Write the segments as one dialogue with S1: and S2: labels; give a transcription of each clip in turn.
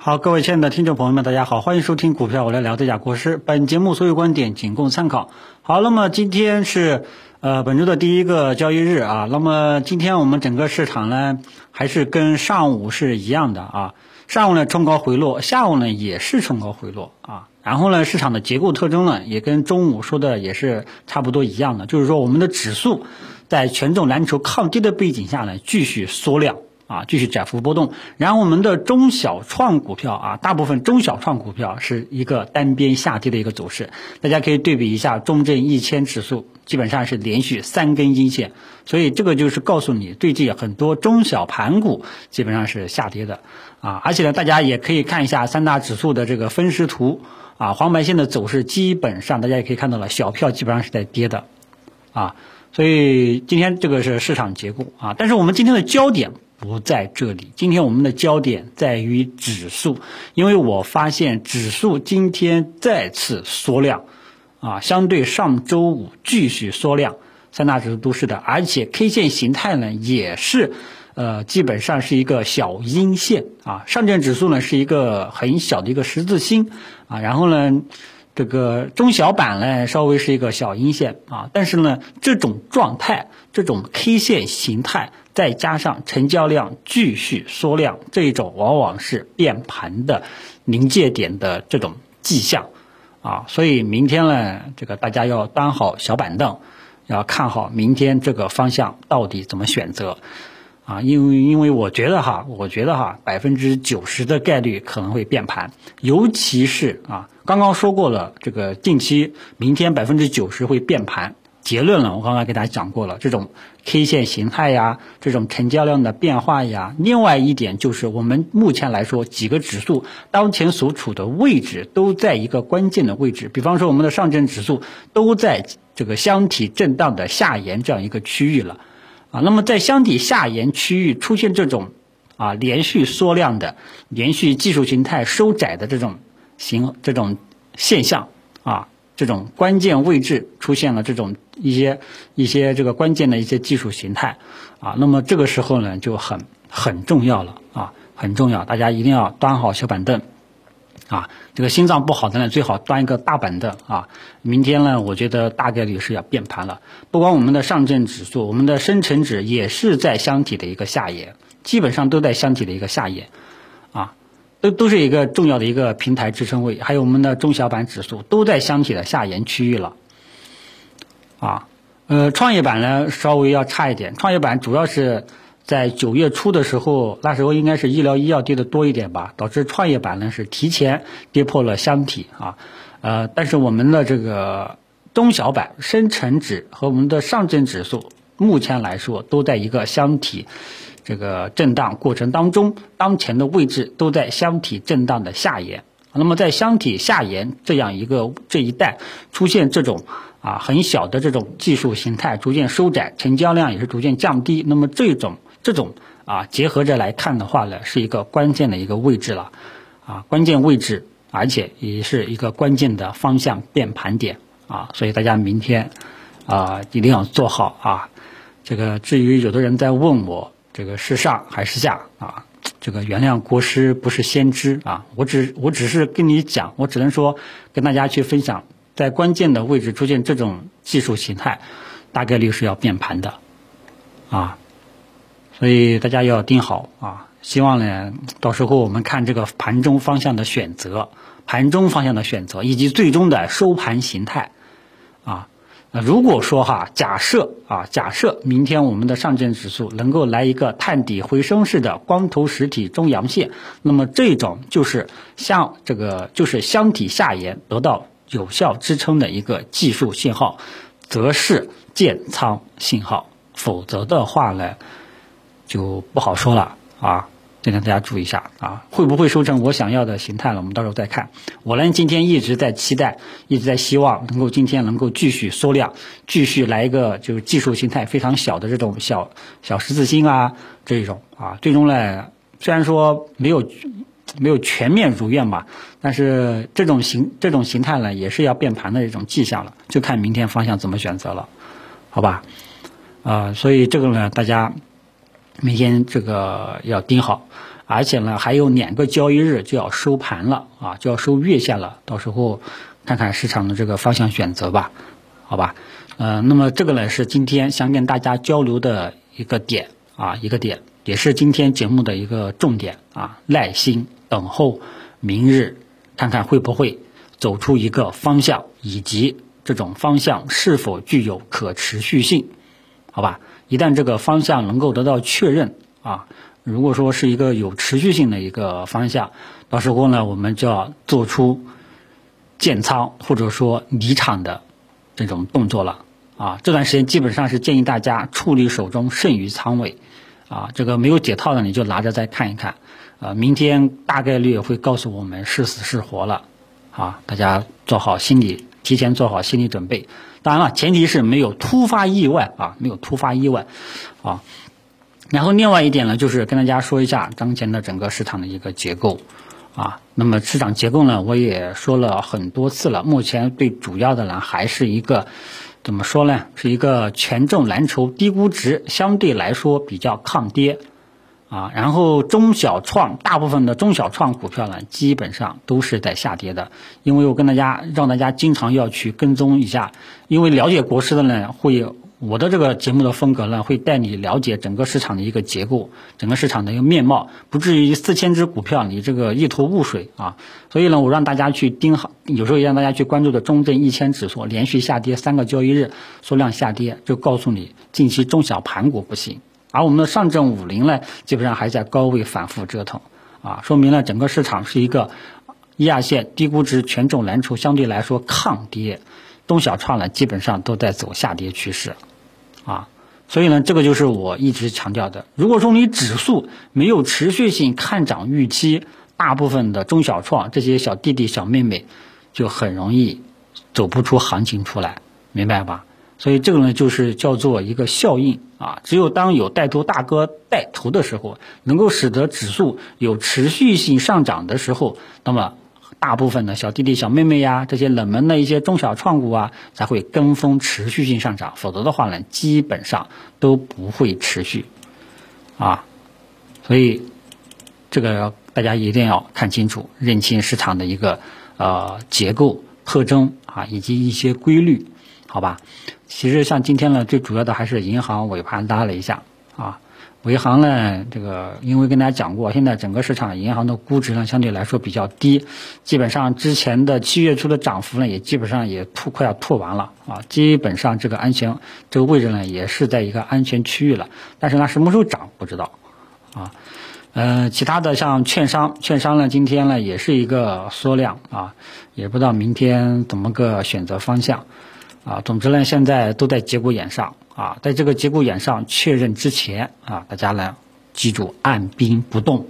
S1: 好，各位亲爱的听众朋友们，大家好，欢迎收听股票我来聊这家国师。本节目所有观点仅供参考。好，那么今天是呃本周的第一个交易日啊。那么今天我们整个市场呢，还是跟上午是一样的啊。上午呢冲高回落，下午呢也是冲高回落啊。然后呢，市场的结构特征呢，也跟中午说的也是差不多一样的，就是说我们的指数在权重蓝筹抗跌的背景下呢，继续缩量。啊，继续窄幅波动。然后我们的中小创股票啊，大部分中小创股票是一个单边下跌的一个走势。大家可以对比一下中证一千指数，基本上是连续三根阴线。所以这个就是告诉你，最近很多中小盘股基本上是下跌的啊。而且呢，大家也可以看一下三大指数的这个分时图啊，黄白线的走势基本上大家也可以看到了，小票基本上是在跌的啊。所以今天这个是市场结构啊，但是我们今天的焦点。不在这里。今天我们的焦点在于指数，因为我发现指数今天再次缩量，啊，相对上周五继续缩量，三大指数都是的，而且 K 线形态呢也是，呃，基本上是一个小阴线啊。上证指数呢是一个很小的一个十字星啊，然后呢，这个中小板呢稍微是一个小阴线啊，但是呢，这种状态，这种 K 线形态。再加上成交量继续缩量，这一种往往是变盘的临界点的这种迹象啊，所以明天呢，这个大家要端好小板凳，要看好明天这个方向到底怎么选择啊，因为因为我觉得哈，我觉得哈，百分之九十的概率可能会变盘，尤其是啊，刚刚说过了，这个近期明天百分之九十会变盘。结论了，我刚刚给大家讲过了，这种 K 线形态呀，这种成交量的变化呀，另外一点就是我们目前来说几个指数当前所处的位置都在一个关键的位置，比方说我们的上证指数都在这个箱体震荡的下沿这样一个区域了，啊，那么在箱体下沿区域出现这种啊连续缩量的、连续技术形态收窄的这种形这种现象啊。这种关键位置出现了这种一些一些这个关键的一些技术形态啊，那么这个时候呢就很很重要了啊，很重要，大家一定要端好小板凳啊。这个心脏不好的呢，最好端一个大板凳啊。明天呢，我觉得大概率是要变盘了。不光我们的上证指数，我们的深成指也是在箱体的一个下沿，基本上都在箱体的一个下沿啊。都都是一个重要的一个平台支撑位，还有我们的中小板指数都在箱体的下沿区域了，啊，呃，创业板呢稍微要差一点，创业板主要是在九月初的时候，那时候应该是医疗医药跌的多一点吧，导致创业板呢是提前跌破了箱体啊，呃，但是我们的这个中小板、深成指和我们的上证指数目前来说都在一个箱体。这个震荡过程当中，当前的位置都在箱体震荡的下沿。那么在箱体下沿这样一个这一带出现这种啊很小的这种技术形态逐渐收窄，成交量也是逐渐降低。那么这种这种啊结合着来看的话呢，是一个关键的一个位置了啊关键位置，而且也是一个关键的方向变盘点啊。所以大家明天啊一定要做好啊。这个至于有的人在问我。这个是上还是下啊？这个原谅国师不是先知啊，我只我只是跟你讲，我只能说跟大家去分享，在关键的位置出现这种技术形态，大概率是要变盘的啊，所以大家要盯好啊。希望呢，到时候我们看这个盘中方向的选择，盘中方向的选择以及最终的收盘形态啊。那如果说哈，假设啊，假设明天我们的上证指数能够来一个探底回升式的光头实体中阳线，那么这种就是像这个就是箱体下沿得到有效支撑的一个技术信号，则是建仓信号，否则的话呢，就不好说了啊。这点大家注意一下啊，会不会收成我想要的形态了？我们到时候再看。我呢，今天一直在期待，一直在希望能够今天能够继续缩量，继续来一个就是技术形态非常小的这种小小十字星啊这种啊。最终呢，虽然说没有没有全面如愿吧，但是这种形这种形态呢，也是要变盘的一种迹象了，就看明天方向怎么选择了，好吧？啊，所以这个呢，大家。明天这个要盯好，而且呢还有两个交易日就要收盘了啊，就要收月线了，到时候看看市场的这个方向选择吧，好吧？呃，那么这个呢是今天想跟大家交流的一个点啊，一个点，也是今天节目的一个重点啊，耐心等候明日，看看会不会走出一个方向，以及这种方向是否具有可持续性，好吧？一旦这个方向能够得到确认啊，如果说是一个有持续性的一个方向，到时候呢，我们就要做出建仓或者说离场的这种动作了啊。这段时间基本上是建议大家处理手中剩余仓位啊，这个没有解套的你就拿着再看一看啊。明天大概率会告诉我们是死是活了啊，大家做好心理，提前做好心理准备。当然了，前提是没有突发意外啊，没有突发意外，啊。然后另外一点呢，就是跟大家说一下当前的整个市场的一个结构，啊。那么市场结构呢，我也说了很多次了，目前最主要的呢，还是一个怎么说呢？是一个权重蓝筹、低估值，相对来说比较抗跌。啊，然后中小创大部分的中小创股票呢，基本上都是在下跌的。因为我跟大家让大家经常要去跟踪一下，因为了解国师的呢，会我的这个节目的风格呢，会带你了解整个市场的一个结构，整个市场的一个面貌，不至于四千只股票你这个一头雾水啊。所以呢，我让大家去盯好，有时候也让大家去关注的中证一千指数连续下跌三个交易日，缩量下跌，就告诉你近期中小盘股不行。而我们的上证五零呢，基本上还在高位反复折腾，啊，说明了整个市场是一个一二线低估值权重蓝筹相对来说抗跌，中小创呢基本上都在走下跌趋势，啊，所以呢，这个就是我一直强调的，如果说你指数没有持续性看涨预期，大部分的中小创这些小弟弟小妹妹就很容易走不出行情出来，明白吧？所以这个呢，就是叫做一个效应啊。只有当有带头大哥带头的时候，能够使得指数有持续性上涨的时候，那么大部分的小弟弟小妹妹呀，这些冷门的一些中小创股啊，才会跟风持续性上涨。否则的话呢，基本上都不会持续啊。所以这个大家一定要看清楚，认清市场的一个呃结构特征啊，以及一些规律。好吧，其实像今天呢，最主要的还是银行尾盘拉了一下啊。尾行呢，这个因为跟大家讲过，现在整个市场银行的估值呢相对来说比较低，基本上之前的七月初的涨幅呢也基本上也吐快要吐完了啊。基本上这个安全这个位置呢也是在一个安全区域了，但是呢什么时候涨不知道啊。嗯，其他的像券商，券商呢今天呢也是一个缩量啊，也不知道明天怎么个选择方向。啊，总之呢，现在都在节骨眼上啊，在这个节骨眼上确认之前啊，大家呢记住按兵不动，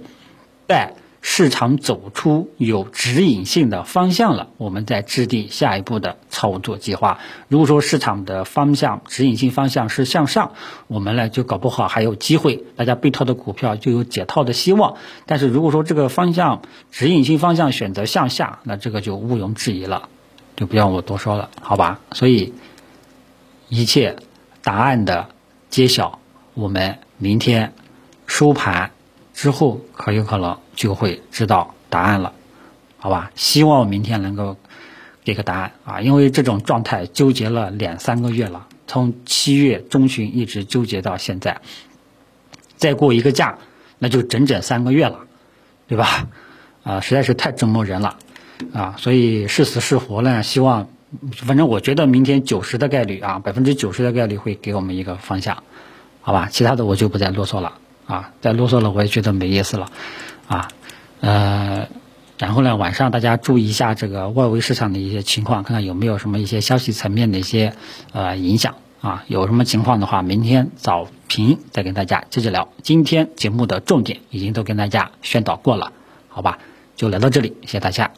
S1: 待市场走出有指引性的方向了，我们再制定下一步的操作计划。如果说市场的方向指引性方向是向上，我们呢就搞不好还有机会，大家被套的股票就有解套的希望。但是如果说这个方向指引性方向选择向下，那这个就毋庸置疑了。就不要我多说了，好吧？所以一切答案的揭晓，我们明天收盘之后可有可能就会知道答案了，好吧？希望明天能够给个答案啊！因为这种状态纠结了两三个月了，从七月中旬一直纠结到现在，再过一个假，那就整整三个月了，对吧？啊，实在是太折磨人了。啊，所以是死是活呢？希望，反正我觉得明天九十的概率啊，百分之九十的概率会给我们一个方向，好吧？其他的我就不再啰嗦了啊，再啰嗦了我也觉得没意思了啊。呃，然后呢，晚上大家注意一下这个外围市场的一些情况，看看有没有什么一些消息层面的一些呃影响啊。有什么情况的话，明天早评再跟大家接着聊。今天节目的重点已经都跟大家宣导过了，好吧？就聊到这里，谢谢大家。